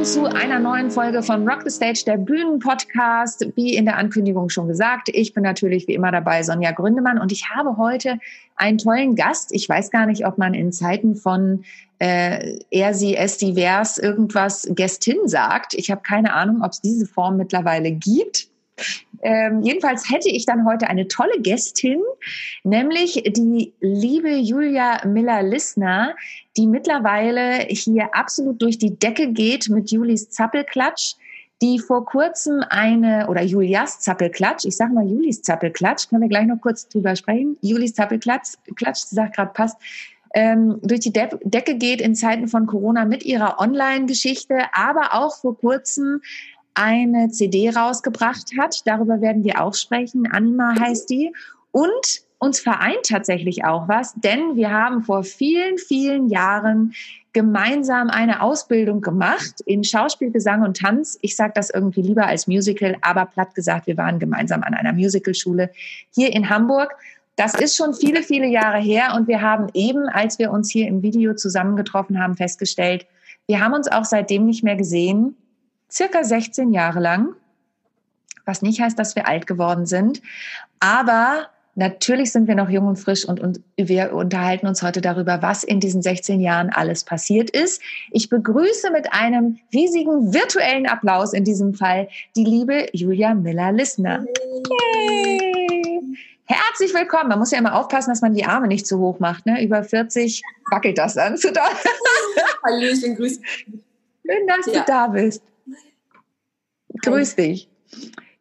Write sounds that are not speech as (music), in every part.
Willkommen zu einer neuen Folge von Rock the Stage, der Bühnenpodcast. Wie in der Ankündigung schon gesagt, ich bin natürlich wie immer dabei, Sonja Gründemann, und ich habe heute einen tollen Gast. Ich weiß gar nicht, ob man in Zeiten von äh, er, sie, es, divers irgendwas Gästin sagt. Ich habe keine Ahnung, ob es diese Form mittlerweile gibt. Ähm, jedenfalls hätte ich dann heute eine tolle Gästin, nämlich die liebe Julia Miller-Lissner, die mittlerweile hier absolut durch die Decke geht mit Julis Zappelklatsch die vor kurzem eine, oder Julias Zappelklatsch, ich sage mal Julis Zappelklatsch, können wir gleich noch kurz drüber sprechen. Julis Zappelklatsch, Klatsch, sagt gerade passt, ähm, durch die De Decke geht in Zeiten von Corona mit ihrer Online-Geschichte, aber auch vor kurzem eine CD rausgebracht hat. Darüber werden wir auch sprechen. Anima heißt die. Und uns vereint tatsächlich auch was, denn wir haben vor vielen, vielen Jahren gemeinsam eine Ausbildung gemacht in Schauspiel, Gesang und Tanz. Ich sage das irgendwie lieber als Musical, aber platt gesagt, wir waren gemeinsam an einer Musicalschule hier in Hamburg. Das ist schon viele, viele Jahre her und wir haben eben, als wir uns hier im Video zusammengetroffen haben, festgestellt, wir haben uns auch seitdem nicht mehr gesehen circa 16 Jahre lang, was nicht heißt, dass wir alt geworden sind. Aber natürlich sind wir noch jung und frisch und, und wir unterhalten uns heute darüber, was in diesen 16 Jahren alles passiert ist. Ich begrüße mit einem riesigen virtuellen Applaus in diesem Fall die liebe Julia Miller-Lissner. Herzlich willkommen. Man muss ja immer aufpassen, dass man die Arme nicht zu hoch macht. Ne? Über 40 wackelt das dann zu (laughs) doll. Hallöchen, grüß dich. Schön, dass ja. du da bist. Grüß dich.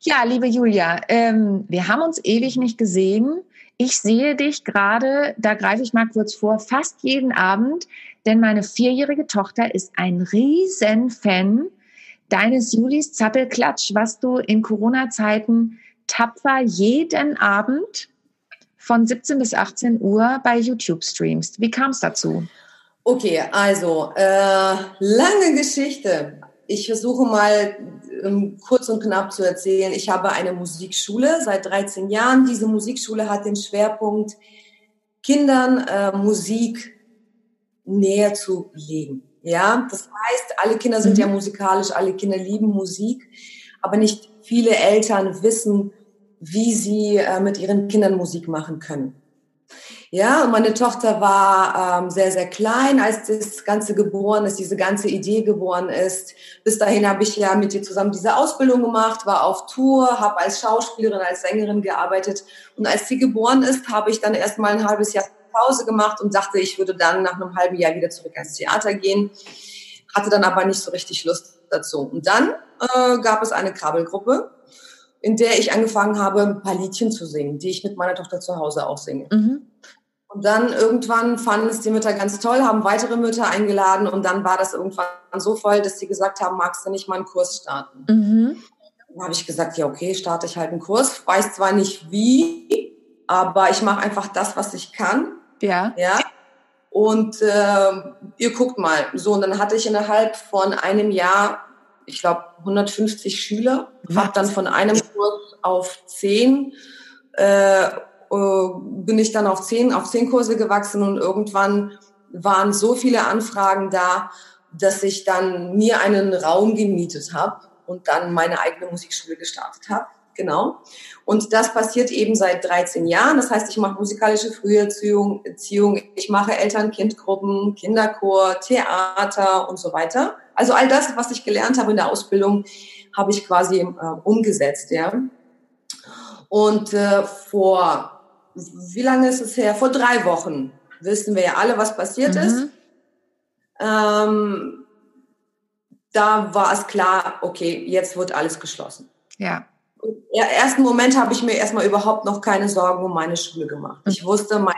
Ja, liebe Julia, ähm, wir haben uns ewig nicht gesehen. Ich sehe dich gerade, da greife ich mal kurz vor, fast jeden Abend, denn meine vierjährige Tochter ist ein Riesenfan deines Julis Zappelklatsch, was du in Corona-Zeiten tapfer jeden Abend von 17 bis 18 Uhr bei YouTube streamst. Wie kam es dazu? Okay, also äh, lange Geschichte. Ich versuche mal kurz und knapp zu erzählen. Ich habe eine Musikschule seit 13 Jahren. Diese Musikschule hat den Schwerpunkt, Kindern äh, Musik näher zu legen. Ja, das heißt, alle Kinder sind mhm. ja musikalisch, alle Kinder lieben Musik, aber nicht viele Eltern wissen, wie sie äh, mit ihren Kindern Musik machen können. Ja, und meine Tochter war ähm, sehr, sehr klein, als das Ganze geboren ist, diese ganze Idee geboren ist. Bis dahin habe ich ja mit ihr zusammen diese Ausbildung gemacht, war auf Tour, habe als Schauspielerin, als Sängerin gearbeitet. Und als sie geboren ist, habe ich dann erst mal ein halbes Jahr Pause gemacht und dachte, ich würde dann nach einem halben Jahr wieder zurück ans Theater gehen. Hatte dann aber nicht so richtig Lust dazu. Und dann äh, gab es eine Krabbelgruppe, in der ich angefangen habe, ein paar Liedchen zu singen, die ich mit meiner Tochter zu Hause auch singe. Mhm. Und dann irgendwann fanden es die Mütter ganz toll, haben weitere Mütter eingeladen und dann war das irgendwann so voll, dass sie gesagt haben, magst du nicht mal einen Kurs starten? Mhm. Dann habe ich gesagt, ja okay, starte ich halt einen Kurs. Weiß zwar nicht wie, aber ich mache einfach das, was ich kann. Ja. Ja. Und äh, ihr guckt mal. So, und dann hatte ich innerhalb von einem Jahr, ich glaube, 150 Schüler. Habe dann von einem Kurs auf zehn äh, bin ich dann auf zehn, auf zehn Kurse gewachsen und irgendwann waren so viele Anfragen da, dass ich dann mir einen Raum gemietet habe und dann meine eigene Musikschule gestartet habe. Genau. Und das passiert eben seit 13 Jahren. Das heißt, ich mache musikalische Früherziehung, Erziehung, ich mache Eltern-Kind-Gruppen, Kinderchor, Theater und so weiter. Also all das, was ich gelernt habe in der Ausbildung, habe ich quasi äh, umgesetzt, ja. Und äh, vor wie lange ist es her? Vor drei Wochen wissen wir ja alle, was passiert mhm. ist. Ähm, da war es klar, okay, jetzt wird alles geschlossen. Ja. Im ersten Moment habe ich mir erstmal überhaupt noch keine Sorgen um meine Schule gemacht. Ich wusste, meine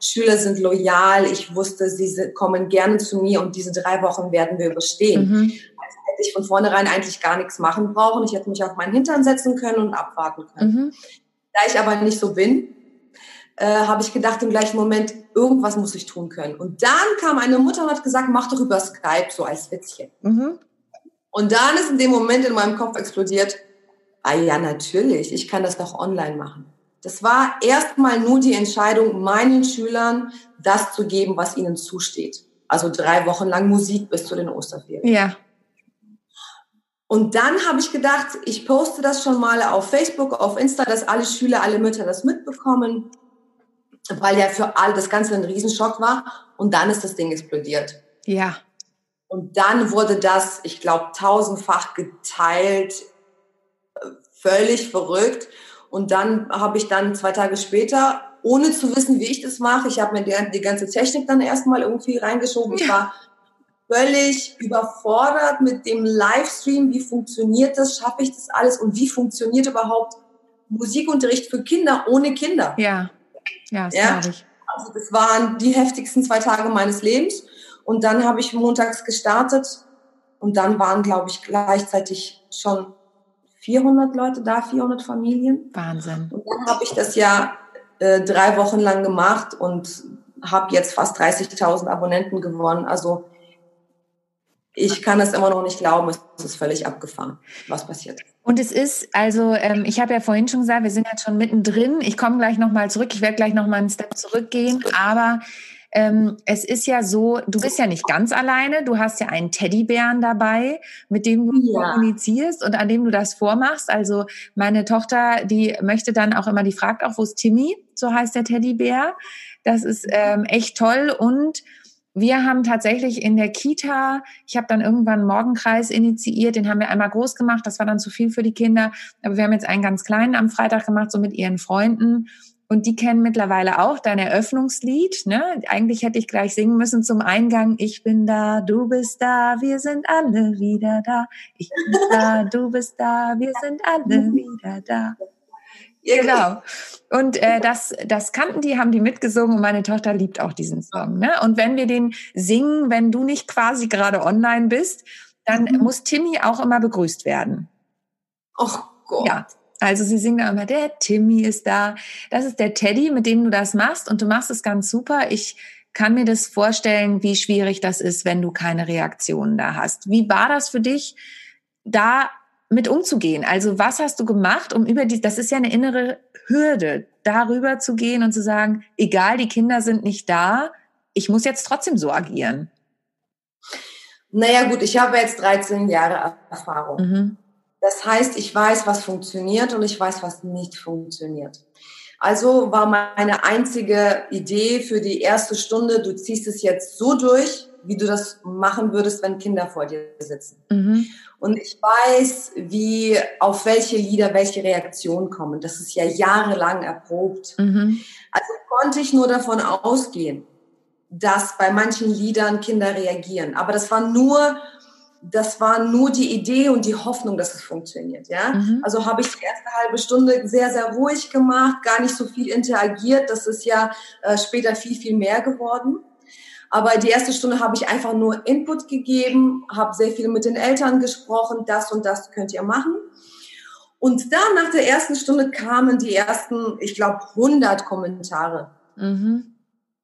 Schüler sind loyal. Ich wusste, sie kommen gerne zu mir und diese drei Wochen werden wir überstehen. Mhm. Also hätte ich von vornherein eigentlich gar nichts machen brauchen. Ich hätte mich auf meinen Hintern setzen können und abwarten können. Mhm. Da ich aber nicht so bin, äh, habe ich gedacht im gleichen Moment, irgendwas muss ich tun können. Und dann kam eine Mutter und hat gesagt, mach doch über Skype so als Witzchen. Mhm. Und dann ist in dem Moment in meinem Kopf explodiert, ah ja, natürlich, ich kann das doch online machen. Das war erstmal nur die Entscheidung, meinen Schülern das zu geben, was ihnen zusteht. Also drei Wochen lang Musik bis zu den Osterferien. Ja. Und dann habe ich gedacht, ich poste das schon mal auf Facebook, auf Insta, dass alle Schüler, alle Mütter das mitbekommen, weil ja für alle das Ganze ein Riesenschock war. Und dann ist das Ding explodiert. Ja. Und dann wurde das, ich glaube, tausendfach geteilt, völlig verrückt. Und dann habe ich dann zwei Tage später, ohne zu wissen, wie ich das mache, ich habe mir die, die, ganze Technik dann erstmal irgendwie reingeschoben. Ich war völlig überfordert mit dem Livestream. Wie funktioniert das? Schaffe ich das alles? Und wie funktioniert überhaupt Musikunterricht für Kinder ohne Kinder? Ja, ja, das ja? ich. Also das waren die heftigsten zwei Tage meines Lebens. Und dann habe ich montags gestartet und dann waren, glaube ich, gleichzeitig schon 400 Leute da, 400 Familien. Wahnsinn. Und dann habe ich das ja äh, drei Wochen lang gemacht und habe jetzt fast 30.000 Abonnenten gewonnen. Also ich kann es immer noch nicht glauben, es ist völlig abgefahren, was passiert. Und es ist, also ähm, ich habe ja vorhin schon gesagt, wir sind jetzt schon mittendrin. Ich komme gleich nochmal zurück, ich werde gleich nochmal einen Step zurückgehen, aber ähm, es ist ja so, du bist ja nicht ganz alleine, du hast ja einen Teddybären dabei, mit dem du ja. kommunizierst und an dem du das vormachst. Also meine Tochter, die möchte dann auch immer, die fragt auch, wo ist Timmy? So heißt der Teddybär. Das ist ähm, echt toll und wir haben tatsächlich in der Kita, ich habe dann irgendwann einen Morgenkreis initiiert, den haben wir einmal groß gemacht, das war dann zu viel für die Kinder, aber wir haben jetzt einen ganz kleinen am Freitag gemacht, so mit ihren Freunden und die kennen mittlerweile auch dein Eröffnungslied. Ne? Eigentlich hätte ich gleich singen müssen zum Eingang. Ich bin da, du bist da, wir sind alle wieder da. Ich bin da, du bist da, wir sind alle wieder da. Genau. Und äh, das, das kannten die, haben die mitgesungen und meine Tochter liebt auch diesen Song. Ne? Und wenn wir den singen, wenn du nicht quasi gerade online bist, dann mhm. muss Timmy auch immer begrüßt werden. Ach Gott. Ja, also sie singt immer, der Timmy ist da. Das ist der Teddy, mit dem du das machst und du machst es ganz super. Ich kann mir das vorstellen, wie schwierig das ist, wenn du keine Reaktionen da hast. Wie war das für dich, da mit umzugehen? Also was hast du gemacht, um über die, das ist ja eine innere Hürde, darüber zu gehen und zu sagen, egal, die Kinder sind nicht da, ich muss jetzt trotzdem so agieren. Naja gut, ich habe jetzt 13 Jahre Erfahrung. Mhm. Das heißt, ich weiß, was funktioniert und ich weiß, was nicht funktioniert. Also war meine einzige Idee für die erste Stunde, du ziehst es jetzt so durch, wie du das machen würdest, wenn Kinder vor dir sitzen. Mhm. Und ich weiß, wie, auf welche Lieder welche Reaktionen kommen. Das ist ja jahrelang erprobt. Mhm. Also konnte ich nur davon ausgehen, dass bei manchen Liedern Kinder reagieren. Aber das war nur das war nur die Idee und die Hoffnung, dass es funktioniert. Ja? Mhm. Also habe ich die erste halbe Stunde sehr, sehr ruhig gemacht, gar nicht so viel interagiert. Das ist ja äh, später viel, viel mehr geworden. Aber die erste Stunde habe ich einfach nur Input gegeben, habe sehr viel mit den Eltern gesprochen, das und das könnt ihr machen. Und dann nach der ersten Stunde kamen die ersten, ich glaube, 100 Kommentare. Mhm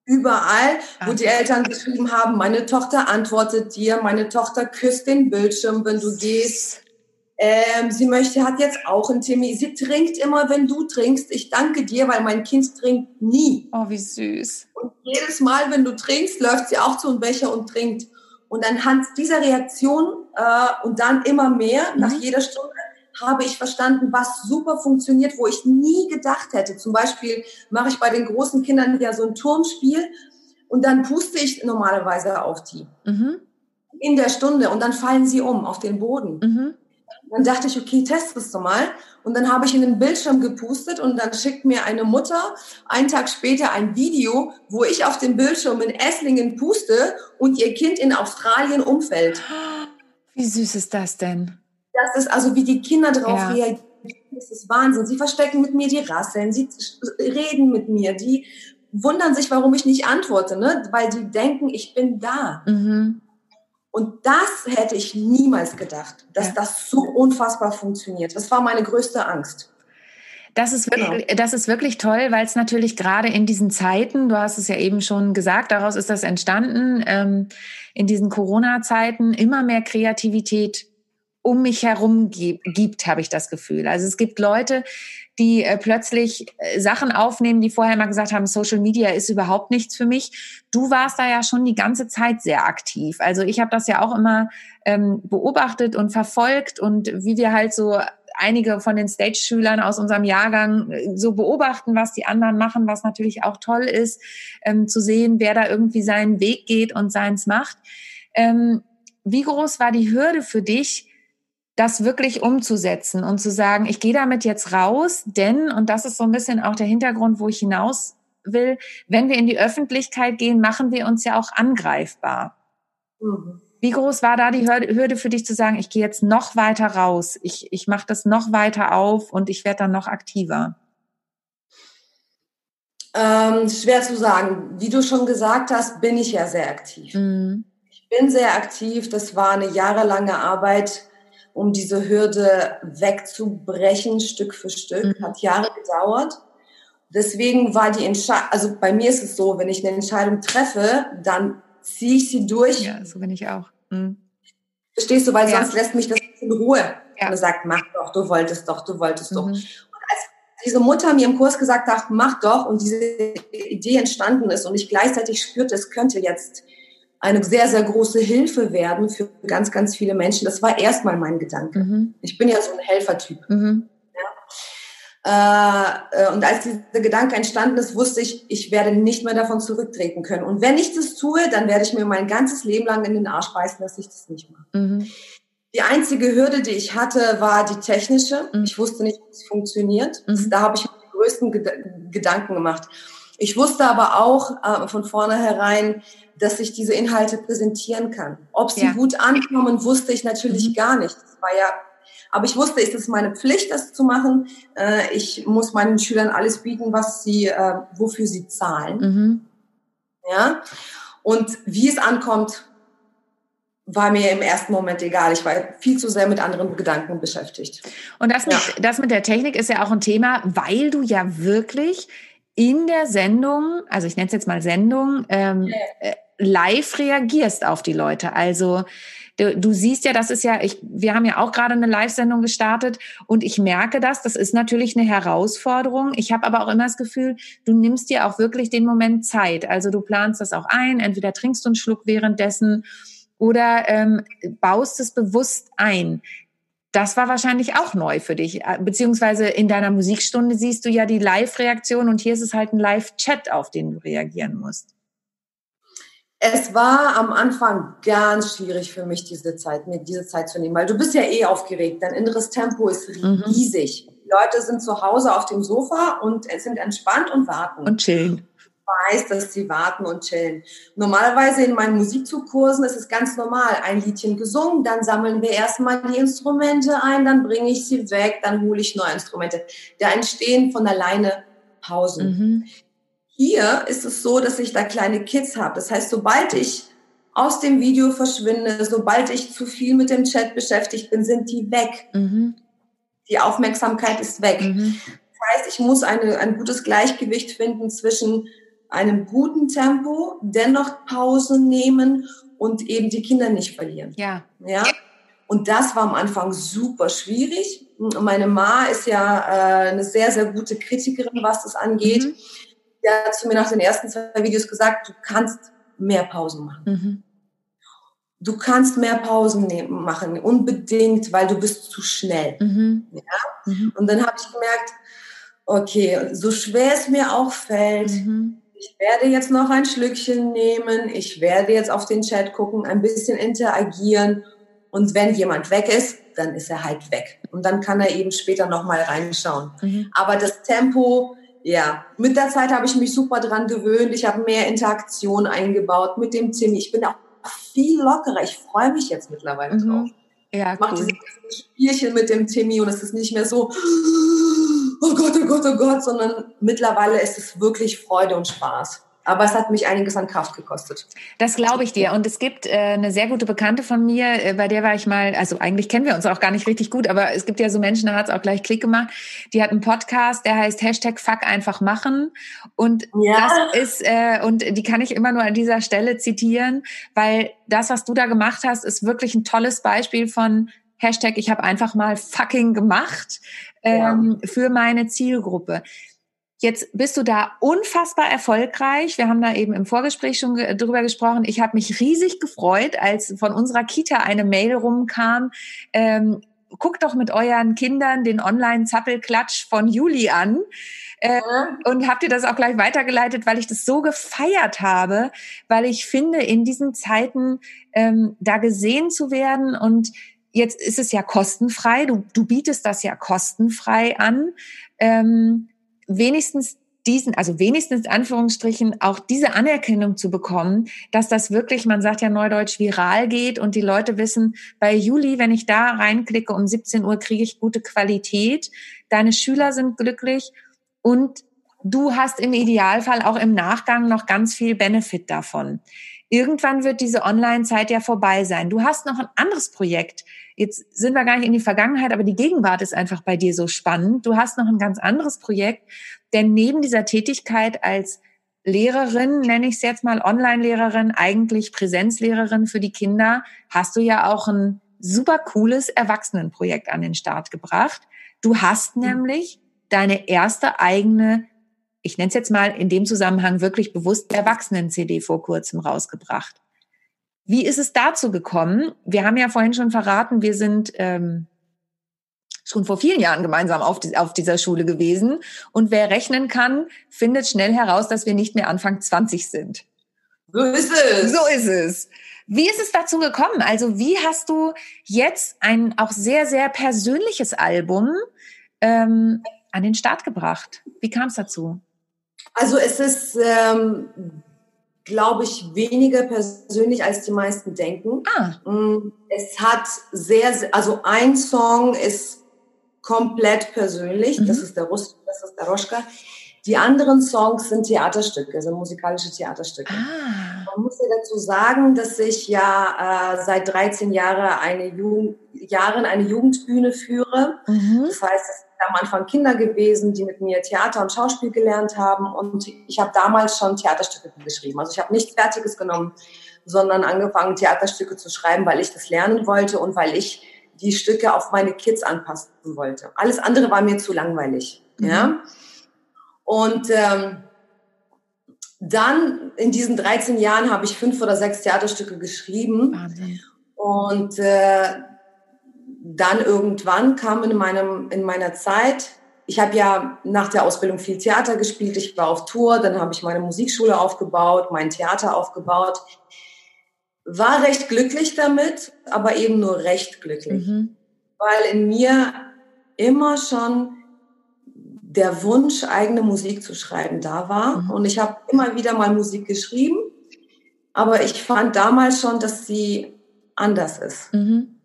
überall, wo die Eltern geschrieben haben, meine Tochter antwortet dir, meine Tochter küsst den Bildschirm, wenn du gehst. Ähm, sie möchte, hat jetzt auch ein Timmy. Sie trinkt immer, wenn du trinkst. Ich danke dir, weil mein Kind trinkt nie. Oh, wie süß. Und jedes Mal, wenn du trinkst, läuft sie auch zu einem Becher und trinkt. Und anhand dieser Reaktion äh, und dann immer mehr, mhm. nach jeder Stunde, habe ich verstanden, was super funktioniert, wo ich nie gedacht hätte. Zum Beispiel mache ich bei den großen Kindern ja so ein Turmspiel und dann puste ich normalerweise auf die mhm. in der Stunde und dann fallen sie um auf den Boden. Mhm. Dann dachte ich, okay, test es doch mal. Und dann habe ich in den Bildschirm gepustet und dann schickt mir eine Mutter einen Tag später ein Video, wo ich auf dem Bildschirm in Esslingen puste und ihr Kind in Australien umfällt. Wie süß ist das denn? Das ist also, wie die Kinder darauf ja. reagieren. Das ist Wahnsinn. Sie verstecken mit mir die Rasseln, sie reden mit mir, die wundern sich, warum ich nicht antworte, ne? weil die denken, ich bin da. Mhm. Und das hätte ich niemals gedacht, dass ja. das so unfassbar funktioniert. Das war meine größte Angst. Das ist wirklich, genau. das ist wirklich toll, weil es natürlich gerade in diesen Zeiten, du hast es ja eben schon gesagt, daraus ist das entstanden, ähm, in diesen Corona-Zeiten immer mehr Kreativität um mich herum gibt, habe ich das Gefühl. Also es gibt Leute, die äh, plötzlich äh, Sachen aufnehmen, die vorher mal gesagt haben, Social Media ist überhaupt nichts für mich. Du warst da ja schon die ganze Zeit sehr aktiv. Also ich habe das ja auch immer ähm, beobachtet und verfolgt und wie wir halt so einige von den Stage-Schülern aus unserem Jahrgang äh, so beobachten, was die anderen machen, was natürlich auch toll ist, ähm, zu sehen, wer da irgendwie seinen Weg geht und seins macht. Ähm, wie groß war die Hürde für dich, das wirklich umzusetzen und zu sagen, ich gehe damit jetzt raus, denn, und das ist so ein bisschen auch der Hintergrund, wo ich hinaus will, wenn wir in die Öffentlichkeit gehen, machen wir uns ja auch angreifbar. Mhm. Wie groß war da die Hürde für dich zu sagen, ich gehe jetzt noch weiter raus, ich, ich mache das noch weiter auf und ich werde dann noch aktiver? Ähm, schwer zu sagen. Wie du schon gesagt hast, bin ich ja sehr aktiv. Mhm. Ich bin sehr aktiv. Das war eine jahrelange Arbeit um diese Hürde wegzubrechen, Stück für Stück. Mhm. Hat Jahre gedauert. Deswegen war die Entscheidung, also bei mir ist es so, wenn ich eine Entscheidung treffe, dann ziehe ich sie durch. Ja, so bin ich auch. Mhm. Verstehst du, weil ja. sonst lässt mich das in Ruhe. Ja. Und sagt, mach doch, du wolltest doch, du wolltest mhm. doch. Und als diese Mutter mir im Kurs gesagt hat, mach doch, und diese Idee entstanden ist und ich gleichzeitig spürte, es könnte jetzt eine sehr, sehr große Hilfe werden für ganz, ganz viele Menschen. Das war erstmal mein Gedanke. Mhm. Ich bin ja so ein Helfertyp. Mhm. Ja. Äh, und als dieser Gedanke entstanden ist, wusste ich, ich werde nicht mehr davon zurücktreten können. Und wenn ich das tue, dann werde ich mir mein ganzes Leben lang in den Arsch beißen, dass ich das nicht mache. Mhm. Die einzige Hürde, die ich hatte, war die technische. Mhm. Ich wusste nicht, wie es funktioniert. Mhm. Da habe ich mir die größten Ged Gedanken gemacht. Ich wusste aber auch äh, von vornherein, dass ich diese Inhalte präsentieren kann. Ob sie ja. gut ankommen, wusste ich natürlich mhm. gar nicht. Das war ja, aber ich wusste, es ist meine Pflicht, das zu machen. Äh, ich muss meinen Schülern alles bieten, was sie, äh, wofür sie zahlen. Mhm. Ja. Und wie es ankommt, war mir im ersten Moment egal. Ich war viel zu sehr mit anderen Gedanken beschäftigt. Und das mit, ja. das mit der Technik ist ja auch ein Thema, weil du ja wirklich in der Sendung, also ich nenne es jetzt mal Sendung, ähm, äh, live reagierst auf die Leute. Also du, du siehst ja, das ist ja, ich, wir haben ja auch gerade eine Live-Sendung gestartet und ich merke das, das ist natürlich eine Herausforderung. Ich habe aber auch immer das Gefühl, du nimmst dir auch wirklich den Moment Zeit. Also du planst das auch ein, entweder trinkst du einen Schluck währenddessen oder ähm, baust es bewusst ein. Das war wahrscheinlich auch neu für dich, äh, beziehungsweise in deiner Musikstunde siehst du ja die Live-Reaktion und hier ist es halt ein Live-Chat, auf den du reagieren musst. Es war am Anfang ganz schwierig für mich, diese Zeit, mir diese Zeit zu nehmen, weil du bist ja eh aufgeregt. Dein inneres Tempo ist mhm. riesig. Mhm. Leute sind zu Hause auf dem Sofa und sind entspannt und warten. Und chillen. Weiß, dass sie warten und chillen. Normalerweise in meinen Musikzugkursen ist es ganz normal. Ein Liedchen gesungen, dann sammeln wir erstmal die Instrumente ein, dann bringe ich sie weg, dann hole ich neue Instrumente. Da entstehen von alleine Pausen. Mhm. Hier ist es so, dass ich da kleine Kids habe. Das heißt, sobald ich aus dem Video verschwinde, sobald ich zu viel mit dem Chat beschäftigt bin, sind die weg. Mhm. Die Aufmerksamkeit ist weg. Mhm. Das heißt, ich muss eine, ein gutes Gleichgewicht finden zwischen einem guten Tempo, dennoch Pausen nehmen und eben die Kinder nicht verlieren. Ja. Ja. Und das war am Anfang super schwierig. Meine Ma ist ja äh, eine sehr, sehr gute Kritikerin, was das angeht. Mhm der hat zu mir nach den ersten zwei Videos gesagt, du kannst mehr Pausen machen. Mhm. Du kannst mehr Pausen nehmen, machen, unbedingt, weil du bist zu schnell. Mhm. Ja? Mhm. Und dann habe ich gemerkt, okay, so schwer es mir auch fällt, mhm. Ich werde jetzt noch ein Schlückchen nehmen, ich werde jetzt auf den Chat gucken, ein bisschen interagieren und wenn jemand weg ist, dann ist er halt weg. Und dann kann er eben später nochmal reinschauen. Mhm. Aber das Tempo, ja, mit der Zeit habe ich mich super dran gewöhnt. Ich habe mehr Interaktion eingebaut mit dem Tim. Ich bin auch viel lockerer. Ich freue mich jetzt mittlerweile mhm. drauf. Ja, ich mache cool. diese Spielchen mit dem Timmy und es ist nicht mehr so, oh Gott, oh Gott, oh Gott, sondern mittlerweile ist es wirklich Freude und Spaß. Aber es hat mich einiges an Kraft gekostet. Das glaube ich dir. Und es gibt äh, eine sehr gute Bekannte von mir, äh, bei der war ich mal, also eigentlich kennen wir uns auch gar nicht richtig gut, aber es gibt ja so Menschen, da hat es auch gleich Klick gemacht. Die hat einen Podcast, der heißt Hashtag Fuck einfach machen. Und ja. das ist, äh, und die kann ich immer nur an dieser Stelle zitieren, weil das, was du da gemacht hast, ist wirklich ein tolles Beispiel von Hashtag, ich habe einfach mal fucking gemacht ähm, ja. für meine Zielgruppe. Jetzt bist du da unfassbar erfolgreich. Wir haben da eben im Vorgespräch schon drüber gesprochen. Ich habe mich riesig gefreut, als von unserer Kita eine Mail rumkam. Ähm, guckt doch mit euren Kindern den Online-Zappelklatsch von Juli an. Äh, und habt ihr das auch gleich weitergeleitet, weil ich das so gefeiert habe, weil ich finde, in diesen Zeiten ähm, da gesehen zu werden und jetzt ist es ja kostenfrei, du, du bietest das ja kostenfrei an. Ähm, wenigstens diesen, also wenigstens Anführungsstrichen auch diese Anerkennung zu bekommen, dass das wirklich, man sagt ja neudeutsch, viral geht und die Leute wissen, bei Juli, wenn ich da reinklicke, um 17 Uhr kriege ich gute Qualität, deine Schüler sind glücklich und du hast im Idealfall auch im Nachgang noch ganz viel Benefit davon. Irgendwann wird diese Online-Zeit ja vorbei sein. Du hast noch ein anderes Projekt. Jetzt sind wir gar nicht in die Vergangenheit, aber die Gegenwart ist einfach bei dir so spannend. Du hast noch ein ganz anderes Projekt, denn neben dieser Tätigkeit als Lehrerin, nenne ich es jetzt mal Online-Lehrerin, eigentlich Präsenzlehrerin für die Kinder, hast du ja auch ein super cooles Erwachsenenprojekt an den Start gebracht. Du hast mhm. nämlich deine erste eigene ich nenne es jetzt mal in dem Zusammenhang wirklich bewusst Erwachsenen-CD vor kurzem rausgebracht. Wie ist es dazu gekommen? Wir haben ja vorhin schon verraten, wir sind ähm, schon vor vielen Jahren gemeinsam auf, die, auf dieser Schule gewesen. Und wer rechnen kann, findet schnell heraus, dass wir nicht mehr Anfang 20 sind. So ist es. So ist es. Wie ist es dazu gekommen? Also wie hast du jetzt ein auch sehr, sehr persönliches Album ähm, an den Start gebracht? Wie kam es dazu? Also es ist, ähm, glaube ich, weniger persönlich, als die meisten denken. Ah. Mm, es hat sehr, also ein Song ist komplett persönlich, mhm. das ist der Russ, das ist der Roschka. Die anderen Songs sind Theaterstücke, sind musikalische Theaterstücke. Ah. Man muss ja dazu sagen, dass ich ja äh, seit 13 Jahre eine Jugend, Jahren eine Jugendbühne führe. Mhm. Das heißt, es am Anfang Kinder gewesen, die mit mir Theater und Schauspiel gelernt haben. Und ich habe damals schon Theaterstücke geschrieben. Also ich habe nichts Fertiges genommen, sondern angefangen, Theaterstücke zu schreiben, weil ich das lernen wollte und weil ich die Stücke auf meine Kids anpassen wollte. Alles andere war mir zu langweilig. Mhm. Ja? Und ähm, dann in diesen 13 Jahren habe ich fünf oder sechs Theaterstücke geschrieben. Wahnsinn. Und äh, dann irgendwann kam in meinem in meiner Zeit, ich habe ja nach der Ausbildung viel Theater gespielt, ich war auf Tour, dann habe ich meine Musikschule aufgebaut, mein Theater aufgebaut, war recht glücklich damit, aber eben nur recht glücklich, mhm. weil in mir immer schon der Wunsch, eigene Musik zu schreiben, da war. Mhm. Und ich habe immer wieder mal Musik geschrieben, aber ich fand damals schon, dass sie anders ist. Mhm.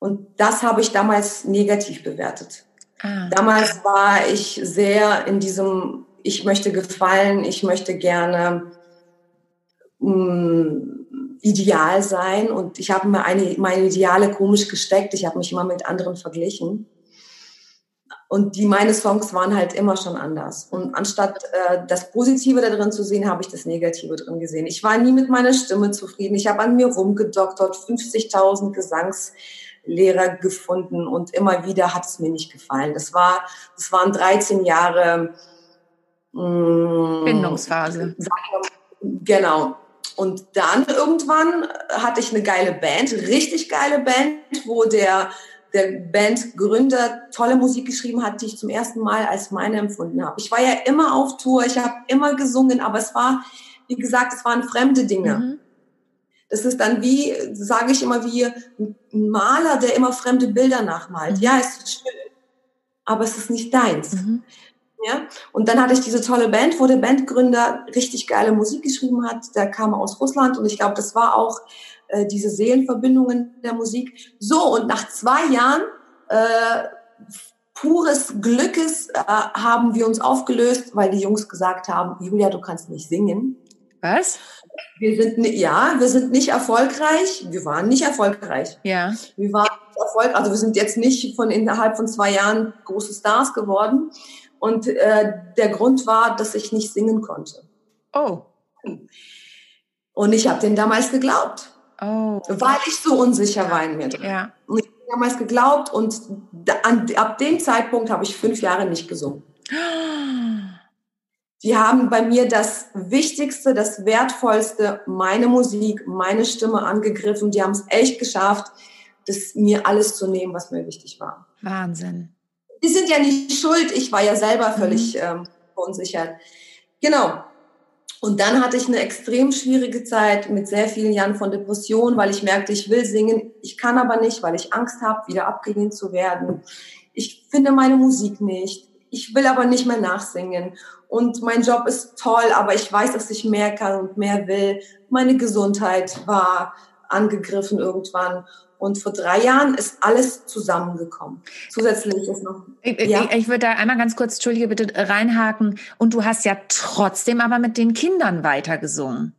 Und das habe ich damals negativ bewertet. Ah. Damals war ich sehr in diesem, ich möchte gefallen, ich möchte gerne mh, mm, ideal sein und ich habe mir eine, meine Ideale komisch gesteckt. Ich habe mich immer mit anderen verglichen. Und die meine Songs waren halt immer schon anders. Und anstatt äh, das Positive da drin zu sehen, habe ich das Negative drin gesehen. Ich war nie mit meiner Stimme zufrieden. Ich habe an mir rumgedoktert, 50.000 Gesangs Lehrer gefunden und immer wieder hat es mir nicht gefallen. Das war, das waren 13 Jahre mh, mm, Bindungsphase. Genau. Und dann irgendwann hatte ich eine geile Band, richtig geile Band, wo der der Bandgründer tolle Musik geschrieben hat, die ich zum ersten Mal als meine empfunden habe. Ich war ja immer auf Tour, ich habe immer gesungen, aber es war, wie gesagt, es waren fremde Dinge. Mhm. Das ist dann wie, sage ich immer, wie ein Maler, der immer fremde Bilder nachmalt. Mhm. Ja, es ist schön, aber es ist nicht deins. Mhm. Ja? Und dann hatte ich diese tolle Band, wo der Bandgründer richtig geile Musik geschrieben hat. Der kam aus Russland und ich glaube, das war auch äh, diese Seelenverbindungen der Musik. So, und nach zwei Jahren äh, pures Glückes äh, haben wir uns aufgelöst, weil die Jungs gesagt haben, Julia, du kannst nicht singen. Was? Wir sind ja, wir sind nicht erfolgreich. Wir waren nicht erfolgreich. Ja. Wir waren erfolgreich. Also wir sind jetzt nicht von innerhalb von zwei Jahren große Stars geworden. Und äh, der Grund war, dass ich nicht singen konnte. Oh. Und ich habe den damals geglaubt. Oh. Weil ich so unsicher war in mir drin. Ja. Und ich habe damals geglaubt und an, ab dem Zeitpunkt habe ich fünf Jahre nicht gesungen. (gasps) Die haben bei mir das Wichtigste, das Wertvollste, meine Musik, meine Stimme angegriffen. Die haben es echt geschafft, das mir alles zu nehmen, was mir wichtig war. Wahnsinn. Die sind ja nicht schuld. Ich war ja selber völlig mhm. ähm, verunsichert. Genau. Und dann hatte ich eine extrem schwierige Zeit mit sehr vielen Jahren von Depression, weil ich merkte, ich will singen, ich kann aber nicht, weil ich Angst habe, wieder abgelehnt zu werden. Ich finde meine Musik nicht. Ich will aber nicht mehr nachsingen und mein Job ist toll, aber ich weiß, dass ich mehr kann und mehr will. Meine Gesundheit war angegriffen irgendwann. Und vor drei Jahren ist alles zusammengekommen. Zusätzlich ist noch. Ich, ja. ich, ich würde da einmal ganz kurz, Entschuldige, bitte reinhaken. Und du hast ja trotzdem aber mit den Kindern weitergesungen.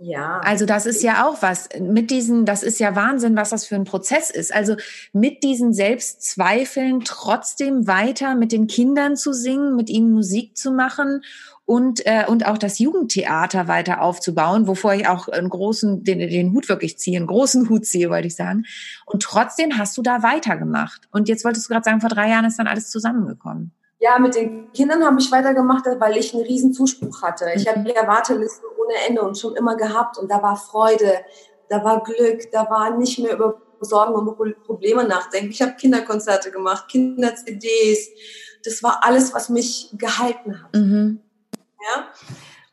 Ja. Also das ist ja auch was mit diesen, das ist ja Wahnsinn, was das für ein Prozess ist. Also mit diesen Selbstzweifeln trotzdem weiter mit den Kindern zu singen, mit ihnen Musik zu machen und äh, und auch das Jugendtheater weiter aufzubauen, wovor ich auch einen großen den, den Hut wirklich ziehe, einen großen Hut ziehe, wollte ich sagen. Und trotzdem hast du da weitergemacht. Und jetzt wolltest du gerade sagen, vor drei Jahren ist dann alles zusammengekommen. Ja, mit den Kindern habe ich weitergemacht, weil ich einen riesen Zuspruch hatte. Ich habe ja Wartelisten ohne Ende und schon immer gehabt und da war Freude, da war Glück, da war nicht mehr über Sorgen und Probleme nachdenken. Ich habe Kinderkonzerte gemacht, Kinder-CDs. Das war alles, was mich gehalten hat. Mhm. Ja?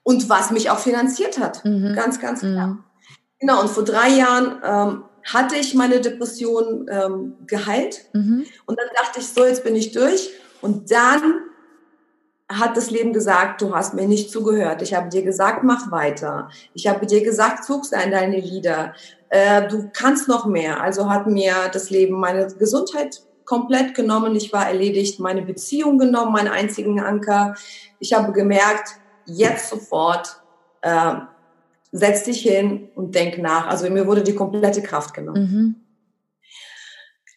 Und was mich auch finanziert hat. Mhm. Ganz, ganz klar. Mhm. Genau, und vor drei Jahren ähm, hatte ich meine Depression ähm, geheilt. Mhm. Und dann dachte ich, so, jetzt bin ich durch. Und dann hat das Leben gesagt, du hast mir nicht zugehört. Ich habe dir gesagt, mach weiter. Ich habe dir gesagt, zug sein deine Lieder. Äh, du kannst noch mehr. Also hat mir das Leben meine Gesundheit komplett genommen. Ich war erledigt, meine Beziehung genommen, meinen einzigen Anker. Ich habe gemerkt, jetzt sofort, äh, setz dich hin und denk nach. Also mir wurde die komplette Kraft genommen. Mhm.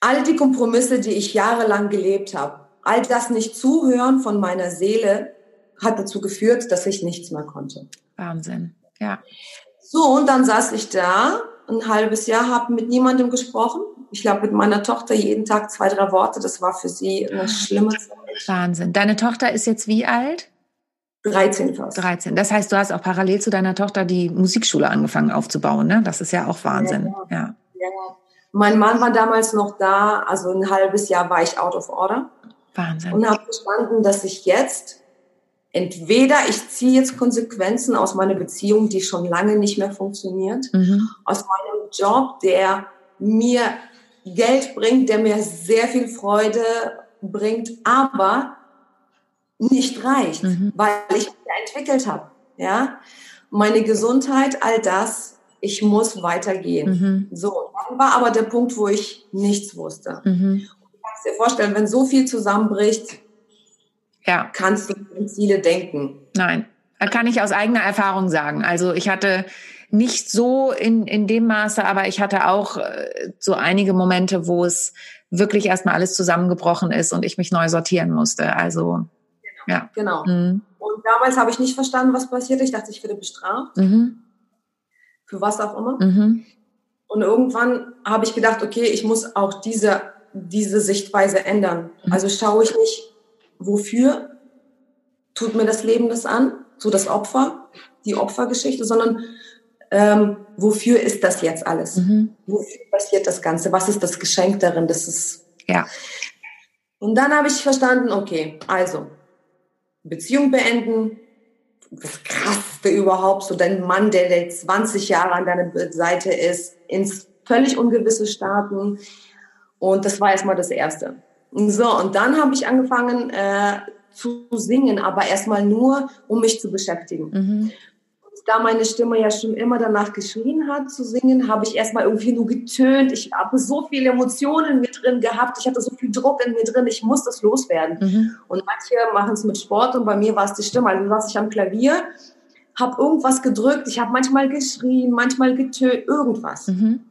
All die Kompromisse, die ich jahrelang gelebt habe, all das nicht zuhören von meiner Seele hat dazu geführt, dass ich nichts mehr konnte. Wahnsinn, ja. So, und dann saß ich da ein halbes Jahr, habe mit niemandem gesprochen. Ich glaube, mit meiner Tochter jeden Tag zwei, drei Worte. Das war für sie eine schlimme Zeit. Wahnsinn. Deine Tochter ist jetzt wie alt? 13 fast. 13. Das heißt, du hast auch parallel zu deiner Tochter die Musikschule angefangen aufzubauen, ne? Das ist ja auch Wahnsinn. Ja. ja. ja. Mein Mann war damals noch da, also ein halbes Jahr war ich out of order. Wahnsinn. Und habe verstanden, dass ich jetzt entweder ich ziehe jetzt Konsequenzen aus meiner Beziehung, die schon lange nicht mehr funktioniert, mhm. aus meinem Job, der mir Geld bringt, der mir sehr viel Freude bringt, aber nicht reicht, mhm. weil ich mich entwickelt habe. Ja, meine Gesundheit, all das, ich muss weitergehen. Mhm. So, dann war aber der Punkt, wo ich nichts wusste. Mhm kannst dir vorstellen, wenn so viel zusammenbricht, ja. kannst du an Ziele denken. Nein, kann ich aus eigener Erfahrung sagen. Also ich hatte nicht so in, in dem Maße, aber ich hatte auch äh, so einige Momente, wo es wirklich erstmal alles zusammengebrochen ist und ich mich neu sortieren musste. Also genau, ja. Genau. Mhm. Und damals habe ich nicht verstanden, was passiert. Ich dachte, ich werde bestraft. Mhm. Für was auch immer. Mhm. Und irgendwann habe ich gedacht, okay, ich muss auch diese diese Sichtweise ändern. Mhm. Also schaue ich nicht, wofür tut mir das Leben das an, so das Opfer, die Opfergeschichte, sondern ähm, wofür ist das jetzt alles? Mhm. Wofür passiert das Ganze? Was ist das Geschenk darin? Das ist ja. Und dann habe ich verstanden, okay, also Beziehung beenden, das Krasseste überhaupt, so dein Mann, der, der 20 Jahre an deiner Seite ist, ins völlig ungewisse starten, und das war erstmal das Erste. So, und dann habe ich angefangen äh, zu singen, aber erstmal nur, um mich zu beschäftigen. Mhm. Da meine Stimme ja schon immer danach geschrien hat zu singen, habe ich erstmal irgendwie nur getönt. Ich habe so viele Emotionen in mir drin gehabt. Ich hatte so viel Druck in mir drin. Ich muss das loswerden. Mhm. Und manche machen es mit Sport und bei mir war es die Stimme. Also saß ich am Klavier, habe irgendwas gedrückt. Ich habe manchmal geschrien, manchmal getönt, irgendwas. Mhm.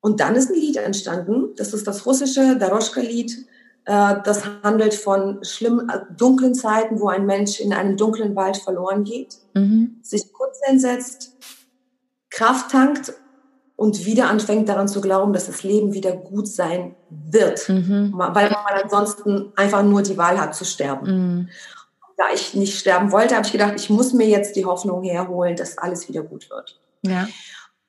Und dann ist ein Lied entstanden. Das ist das russische Daroschka-Lied. Äh, das handelt von schlimmen, äh, dunklen Zeiten, wo ein Mensch in einem dunklen Wald verloren geht, mhm. sich kurz hinsetzt, Kraft tankt und wieder anfängt daran zu glauben, dass das Leben wieder gut sein wird, mhm. weil man ansonsten einfach nur die Wahl hat zu sterben. Mhm. Da ich nicht sterben wollte, habe ich gedacht, ich muss mir jetzt die Hoffnung herholen, dass alles wieder gut wird. Ja.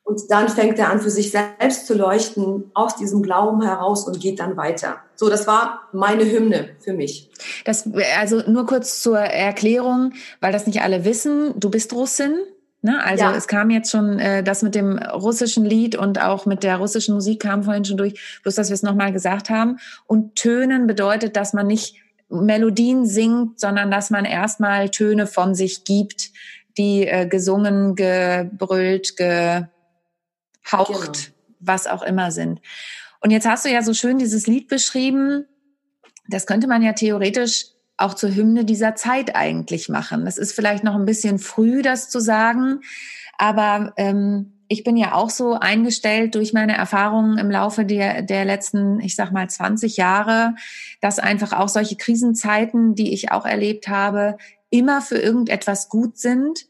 Und dann fängt er an, für sich selbst zu leuchten, aus diesem Glauben heraus und geht dann weiter. So, das war meine Hymne für mich. Das, also nur kurz zur Erklärung, weil das nicht alle wissen. Du bist Russin. Ne? Also ja. es kam jetzt schon äh, das mit dem russischen Lied und auch mit der russischen Musik kam vorhin schon durch, bloß dass wir es nochmal gesagt haben. Und Tönen bedeutet, dass man nicht Melodien singt, sondern dass man erstmal Töne von sich gibt, die äh, gesungen, gebrüllt, ge haucht, genau. was auch immer sind. Und jetzt hast du ja so schön dieses Lied beschrieben. Das könnte man ja theoretisch auch zur Hymne dieser Zeit eigentlich machen. Das ist vielleicht noch ein bisschen früh, das zu sagen, aber ähm, ich bin ja auch so eingestellt durch meine Erfahrungen im Laufe der, der letzten, ich sag mal, 20 Jahre, dass einfach auch solche Krisenzeiten, die ich auch erlebt habe, immer für irgendetwas gut sind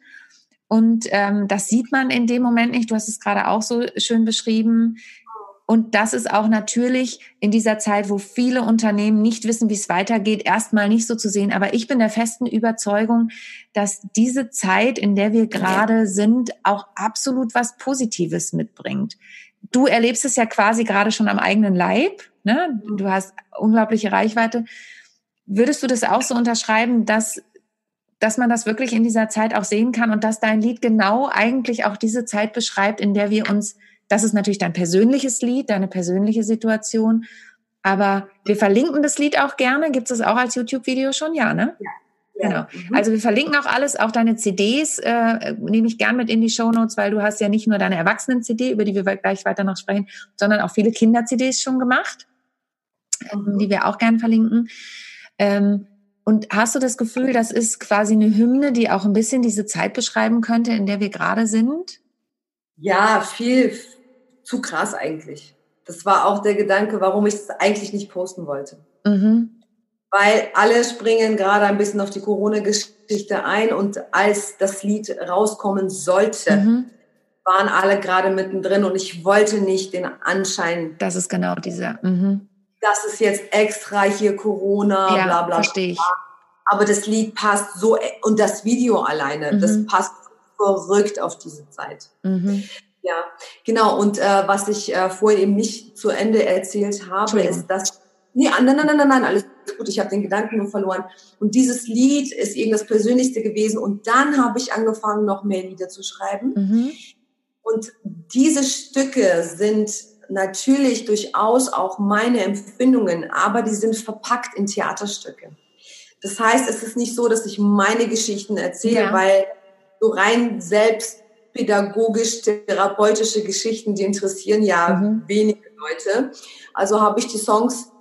und ähm, das sieht man in dem Moment nicht. Du hast es gerade auch so schön beschrieben. Und das ist auch natürlich in dieser Zeit, wo viele Unternehmen nicht wissen, wie es weitergeht, erstmal nicht so zu sehen. Aber ich bin der festen Überzeugung, dass diese Zeit, in der wir gerade sind, auch absolut was Positives mitbringt. Du erlebst es ja quasi gerade schon am eigenen Leib. Ne? Du hast unglaubliche Reichweite. Würdest du das auch so unterschreiben, dass dass man das wirklich in dieser Zeit auch sehen kann und dass dein Lied genau eigentlich auch diese Zeit beschreibt, in der wir uns, das ist natürlich dein persönliches Lied, deine persönliche Situation, aber wir verlinken das Lied auch gerne. Gibt es das auch als YouTube-Video schon? Ja, ne? Ja. Genau. Mhm. Also wir verlinken auch alles, auch deine CDs äh, nehme ich gern mit in die Show Notes, weil du hast ja nicht nur deine Erwachsenen-CD, über die wir gleich weiter noch sprechen, sondern auch viele Kinder-CDs schon gemacht, mhm. die wir auch gern verlinken. Ähm, und hast du das Gefühl, das ist quasi eine Hymne, die auch ein bisschen diese Zeit beschreiben könnte, in der wir gerade sind? Ja, viel zu krass eigentlich. Das war auch der Gedanke, warum ich es eigentlich nicht posten wollte. Mhm. Weil alle springen gerade ein bisschen auf die Corona-Geschichte ein und als das Lied rauskommen sollte, mhm. waren alle gerade mittendrin und ich wollte nicht den Anschein. Das ist genau dieser. Mhm das ist jetzt extra hier Corona, ja, bla bla. Verstehe ich. Aber das Lied passt so, und das Video alleine, mhm. das passt verrückt auf diese Zeit. Mhm. Ja, genau. Und äh, was ich äh, vorhin eben nicht zu Ende erzählt habe, ist, dass Nee, nein, nein, nein, nein, nein, alles gut, ich habe den Gedanken nur verloren. Und dieses Lied ist eben das Persönlichste gewesen. Und dann habe ich angefangen, noch mehr Lieder zu schreiben. Mhm. Und diese Stücke sind natürlich durchaus auch meine Empfindungen, aber die sind verpackt in Theaterstücke. Das heißt, es ist nicht so, dass ich meine Geschichten erzähle, ja. weil so rein selbstpädagogisch therapeutische Geschichten, die interessieren ja mhm. wenige Leute. Also habe ich die Songs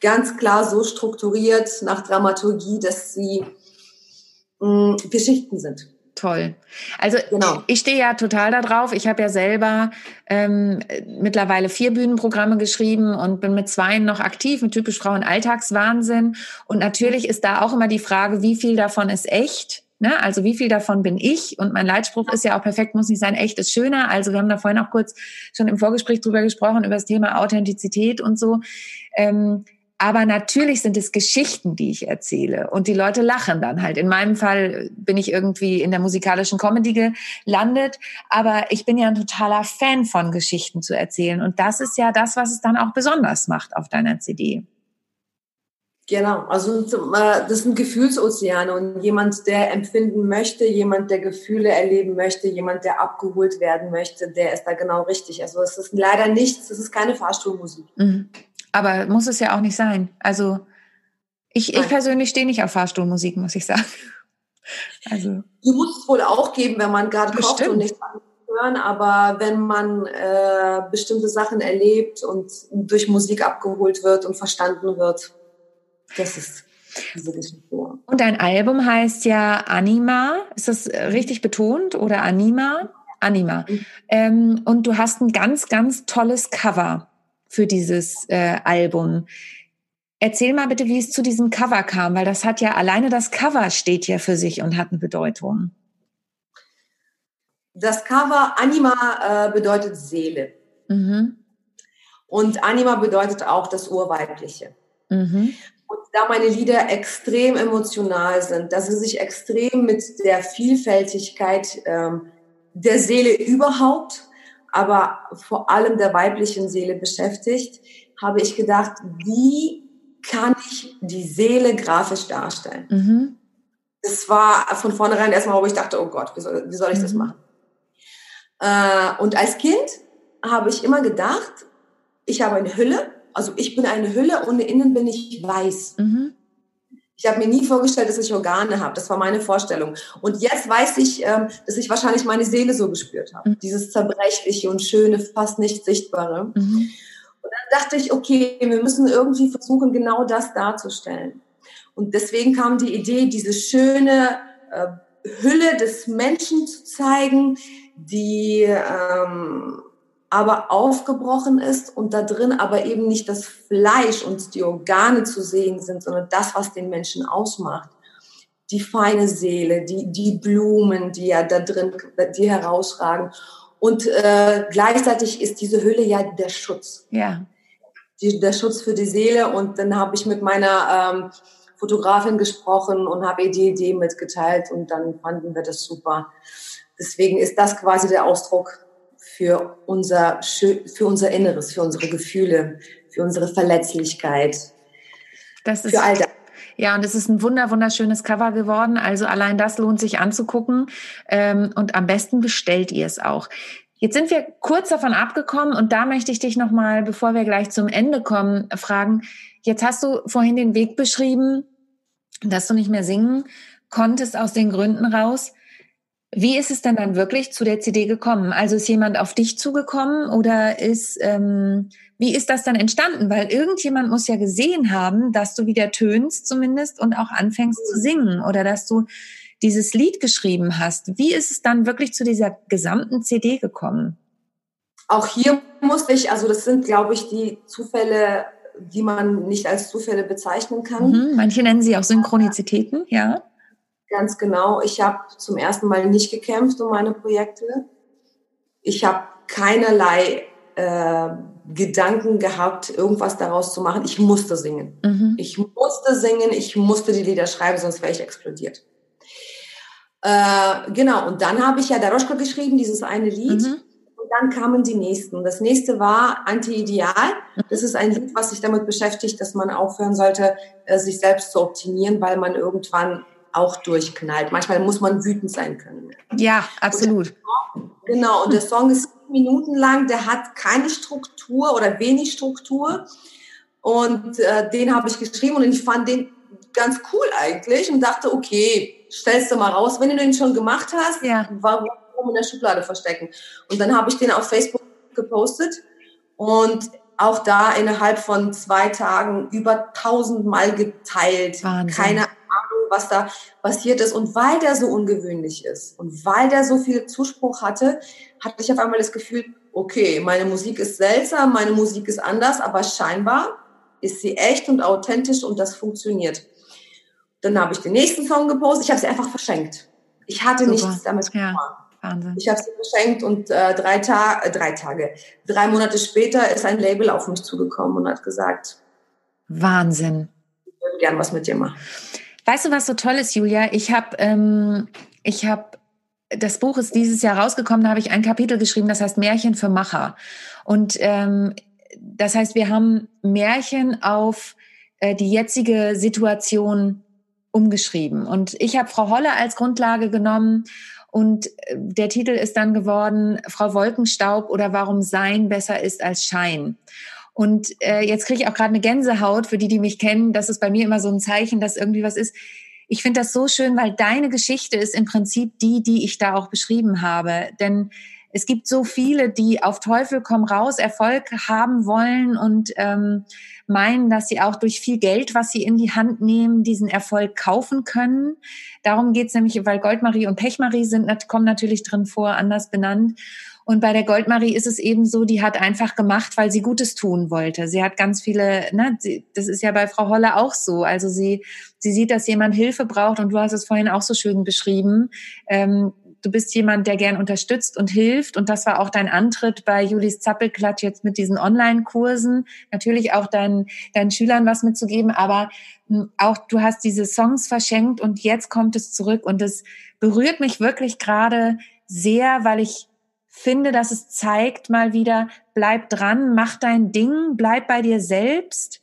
ganz klar so strukturiert nach Dramaturgie, dass sie mh, mm, Geschichten sind toll. Also genau. ich stehe ja total darauf. Ich habe ja selber ähm, mittlerweile vier Bühnenprogramme geschrieben und bin mit zweien noch aktiv, mit typisch Frauen Alltagswahnsinn. Und natürlich ist da auch immer die Frage, wie viel davon ist echt? Ne? Also wie viel davon bin ich? Und mein Leitspruch ist ja auch perfekt, muss nicht sein, echt ist schöner. Also wir haben da vorhin auch kurz schon im Vorgespräch drüber gesprochen, über das Thema Authentizität und so. Ähm, aber natürlich sind es Geschichten, die ich erzähle. Und die Leute lachen dann halt. In meinem Fall bin ich irgendwie in der musikalischen Comedy gelandet. Aber ich bin ja ein totaler Fan von Geschichten zu erzählen. Und das ist ja das, was es dann auch besonders macht auf deiner CD. Genau, also das sind Gefühlsozeane und jemand, der empfinden möchte, jemand, der Gefühle erleben möchte, jemand, der abgeholt werden möchte, der ist da genau richtig. Also es ist leider nichts, es ist keine Fahrstuhlmusik. Mhm. Aber muss es ja auch nicht sein. Also ich, ich persönlich stehe nicht auf Fahrstuhlmusik, muss ich sagen. (laughs) Also. Die muss es wohl auch geben, wenn man gerade kocht und nichts hören, aber wenn man äh, bestimmte Sachen erlebt und durch Musik abgeholt wird und verstanden wird, das ist. Und dein Album heißt ja Anima. Ist das richtig betont oder Anima? Anima. Mhm. Ähm, und du hast ein ganz, ganz tolles Cover für dieses äh, Album. Erzähl mal bitte, wie es zu diesem Cover kam, weil das hat ja alleine das Cover steht ja für sich und hat eine Bedeutung. Das Cover Anima äh, bedeutet Seele. Mhm. Und Anima bedeutet auch das Urweibliche. Mhm. Und da meine Lieder extrem emotional sind, dass sie sich extrem mit der Vielfältigkeit ähm, der Seele überhaupt, aber vor allem der weiblichen Seele beschäftigt, habe ich gedacht, wie kann ich die Seele grafisch darstellen? Mhm. Das war von vornherein erstmal, wo ich dachte, oh Gott, wie soll, wie soll ich mhm. das machen? Äh, und als Kind habe ich immer gedacht, ich habe eine Hülle, also ich bin eine Hülle und innen bin ich weiß. Mhm. Ich habe mir nie vorgestellt, dass ich Organe habe. Das war meine Vorstellung. Und jetzt weiß ich, ähm, dass ich wahrscheinlich meine Seele so gespürt habe. Mhm. Dieses zerbrechliche und schöne, fast nicht sichtbare. Mhm. Und dann dachte ich, okay, wir müssen irgendwie versuchen, genau das darzustellen. Und deswegen kam die Idee, diese schöne äh, Hülle des Menschen zu zeigen, die ähm, aber aufgebrochen ist und da drin aber eben nicht das Fleisch und die Organe zu sehen sind, sondern das, was den Menschen ausmacht. Die feine Seele, die, die Blumen, die ja da drin, die herausragen. Und äh, gleichzeitig ist diese Hülle ja der Schutz. Ja. Die, der Schutz für die Seele. Und dann habe ich mit meiner ähm, Fotografin gesprochen und habe ihr die Idee mitgeteilt und dann fanden wir das super. Deswegen ist das quasi der Ausdruck für unser, für unser Inneres, für unsere Gefühle, für unsere Verletzlichkeit. Das ist, für all das. Ja, und es ist ein wunder, wunderschönes Cover geworden. Also allein das lohnt sich anzugucken. Ähm, und am besten bestellt ihr es auch. Jetzt sind wir kurz davon abgekommen und da möchte ich dich nochmal, bevor wir gleich zum Ende kommen, fragen. Jetzt hast du vorhin den Weg beschrieben, dass du nicht mehr singen konntest aus den Gründen raus. Wie ist es denn dann wirklich zu der CD gekommen? Also ist jemand auf dich zugekommen oder ist, ähm, wie ist das dann entstanden? Weil irgendjemand muss ja gesehen haben, dass du wieder tönst zumindest und auch anfängst zu singen oder dass du dieses Lied geschrieben hast. Wie ist es dann wirklich zu dieser gesamten CD gekommen? Auch hier musste ich, also das sind, glaube ich, die Zufälle, die man nicht als Zufälle bezeichnen kann. Mhm, manche nennen sie auch Synchronizitäten, ja. Ganz genau. Ich habe zum ersten Mal nicht gekämpft um meine Projekte. Ich habe keinerlei äh, Gedanken gehabt, irgendwas daraus zu machen. Ich musste singen. Mhm. Ich musste singen, ich musste die Lieder schreiben, sonst wäre ich explodiert. Äh, genau, und dann habe ich ja Daroschka geschrieben, dieses eine Lied. Mhm. Und dann kamen die nächsten. Das nächste war Anti-Ideal. Das ist ein Lied, was sich damit beschäftigt, dass man aufhören sollte, äh, sich selbst zu optimieren, weil man irgendwann auch durchknallt. Manchmal muss man wütend sein können. Ja, absolut. Song, genau, und der Song ist Minuten lang, der hat keine Struktur oder wenig Struktur. Und äh, den habe ich geschrieben und ich fand den ganz cool eigentlich und dachte, okay, stellst du mal raus, wenn du den schon gemacht hast, ja. warum in der Schublade verstecken? Und dann habe ich den auf Facebook gepostet und auch da innerhalb von zwei Tagen über tausendmal geteilt. Wahnsinn. Keine was da passiert ist. Und weil der so ungewöhnlich ist und weil der so viel Zuspruch hatte, hatte ich auf einmal das Gefühl, okay, meine Musik ist seltsam, meine Musik ist anders, aber scheinbar ist sie echt und authentisch und das funktioniert. Dann habe ich den nächsten Song gepostet. Ich habe sie einfach verschenkt. Ich hatte Super. nichts damit ja. Wahnsinn. Ich habe sie verschenkt und äh, drei, Ta äh, drei Tage, drei Monate später ist ein Label auf mich zugekommen und hat gesagt, Wahnsinn. Ich würde gern was mit dir machen. Weißt du, was so toll ist, Julia? Ich habe, ähm, ich habe, das Buch ist dieses Jahr rausgekommen, da habe ich ein Kapitel geschrieben, das heißt Märchen für Macher. Und ähm, das heißt, wir haben Märchen auf äh, die jetzige Situation umgeschrieben. Und ich habe Frau Holle als Grundlage genommen und äh, der Titel ist dann geworden Frau Wolkenstaub oder warum Sein besser ist als Schein. Und äh, jetzt kriege ich auch gerade eine Gänsehaut, für die, die mich kennen, das ist bei mir immer so ein Zeichen, dass irgendwie was ist. ich finde das so schön, weil deine Geschichte ist im Prinzip die, die ich da auch beschrieben habe. Denn es gibt so viele, die auf Teufel komm raus Erfolg haben wollen und ähm, meinen, dass sie auch durch viel Geld, was sie in die Hand nehmen, diesen Erfolg kaufen können. Darum geht's nämlich, weil Goldmarie und Pechmarie sind, kommen natürlich drin vor, anders benannt. Und bei der Goldmarie ist es eben so, die hat einfach gemacht, weil sie Gutes tun wollte. Sie hat ganz viele, ne, sie, das ist ja bei Frau Holle auch so. Also sie, sie sieht, dass jemand Hilfe braucht und du hast es vorhin auch so schön beschrieben. Ähm, du bist jemand, der gern unterstützt und hilft. Und das war auch dein Antritt bei Julis Zappelklatsch jetzt mit diesen Online-Kursen. Natürlich auch deinen, deinen Schülern was mitzugeben, aber hm, auch du hast diese Songs verschenkt und jetzt kommt es zurück. Und es berührt mich wirklich gerade sehr, weil ich finde, dass es zeigt mal wieder, bleib dran, mach dein Ding, bleib bei dir selbst.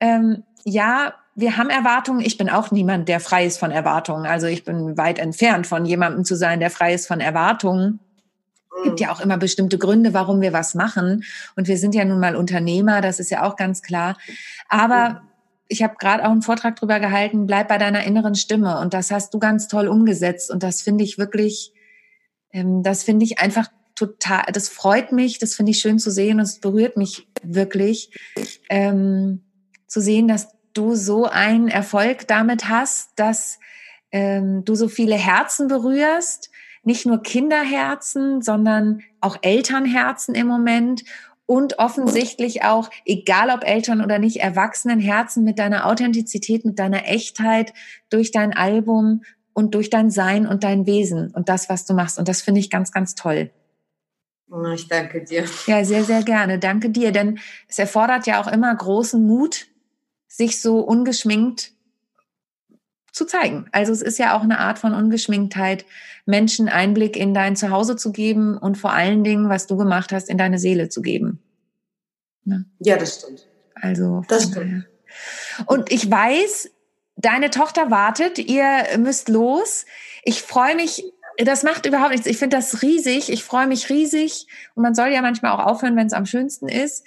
Ähm, ja, wir haben Erwartungen. Ich bin auch niemand, der frei ist von Erwartungen. Also ich bin weit entfernt von jemandem zu sein, der frei ist von Erwartungen. Es gibt ja auch immer bestimmte Gründe, warum wir was machen. Und wir sind ja nun mal Unternehmer, das ist ja auch ganz klar. Aber ich habe gerade auch einen Vortrag drüber gehalten, bleib bei deiner inneren Stimme. Und das hast du ganz toll umgesetzt. Und das finde ich wirklich, ähm, das finde ich einfach total, das freut mich, das finde ich schön zu sehen und es berührt mich wirklich, ähm, zu sehen, dass du so einen Erfolg damit hast, dass ähm, du so viele Herzen berührst, nicht nur Kinderherzen, sondern auch Elternherzen im Moment und offensichtlich auch, egal ob Eltern oder nicht, Erwachsenenherzen mit deiner Authentizität, mit deiner Echtheit durch dein Album und durch dein Sein und dein Wesen und das, was du machst. Und das finde ich ganz, ganz toll. Ich danke dir. Ja, sehr, sehr gerne. Danke dir, denn es erfordert ja auch immer großen Mut, sich so ungeschminkt zu zeigen. Also es ist ja auch eine Art von Ungeschminktheit, Menschen Einblick in dein Zuhause zu geben und vor allen Dingen, was du gemacht hast, in deine Seele zu geben. Ne? Ja, das stimmt. Also. Das stimmt. Und ich weiß, deine Tochter wartet, ihr müsst los. Ich freue mich das macht überhaupt nichts. Ich finde das riesig. Ich freue mich riesig. Und man soll ja manchmal auch aufhören, wenn es am schönsten ist.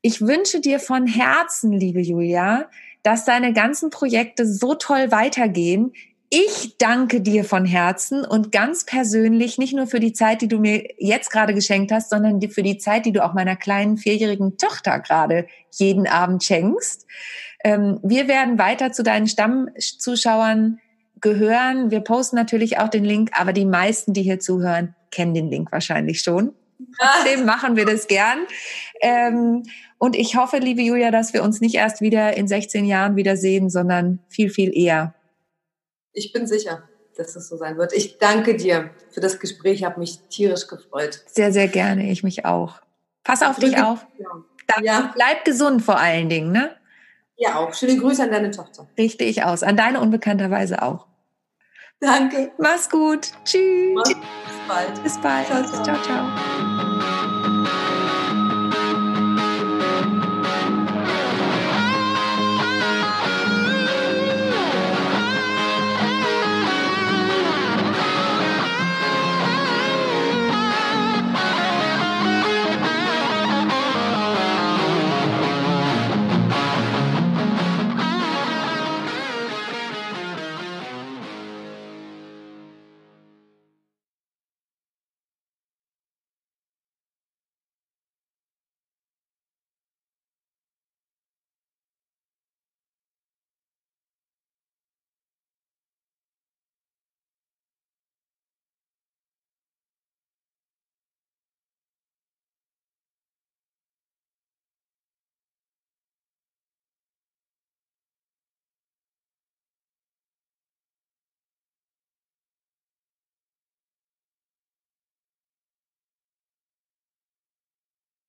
Ich wünsche dir von Herzen, liebe Julia, dass deine ganzen Projekte so toll weitergehen. Ich danke dir von Herzen und ganz persönlich, nicht nur für die Zeit, die du mir jetzt gerade geschenkt hast, sondern für die Zeit, die du auch meiner kleinen vierjährigen Tochter gerade jeden Abend schenkst. Ähm, wir werden weiter zu deinen Stammzuschauern gehören. Wir posten natürlich auch den Link, aber die meisten, die hier zuhören, kennen den Link wahrscheinlich schon. Trotzdem (laughs) machen wir das gern. Ähm, und ich hoffe, liebe Julia, dass wir uns nicht erst wieder in 16 Jahren wiedersehen, sondern viel, viel eher. Ich bin sicher, dass es so sein wird. Ich danke dir für das Gespräch. Ich habe mich tierisch gefreut. Sehr, sehr gerne. Ich mich auch. Pass auf dich auf. Ja. Bleib gesund vor allen Dingen, ne? Ja, auch. Schöne Grüße an deine Tochter. Richte ich aus. An deine unbekannterweise auch. Danke. Mach's gut. Tschüss. Bis bald. Bis bald. ciao. ciao. ciao.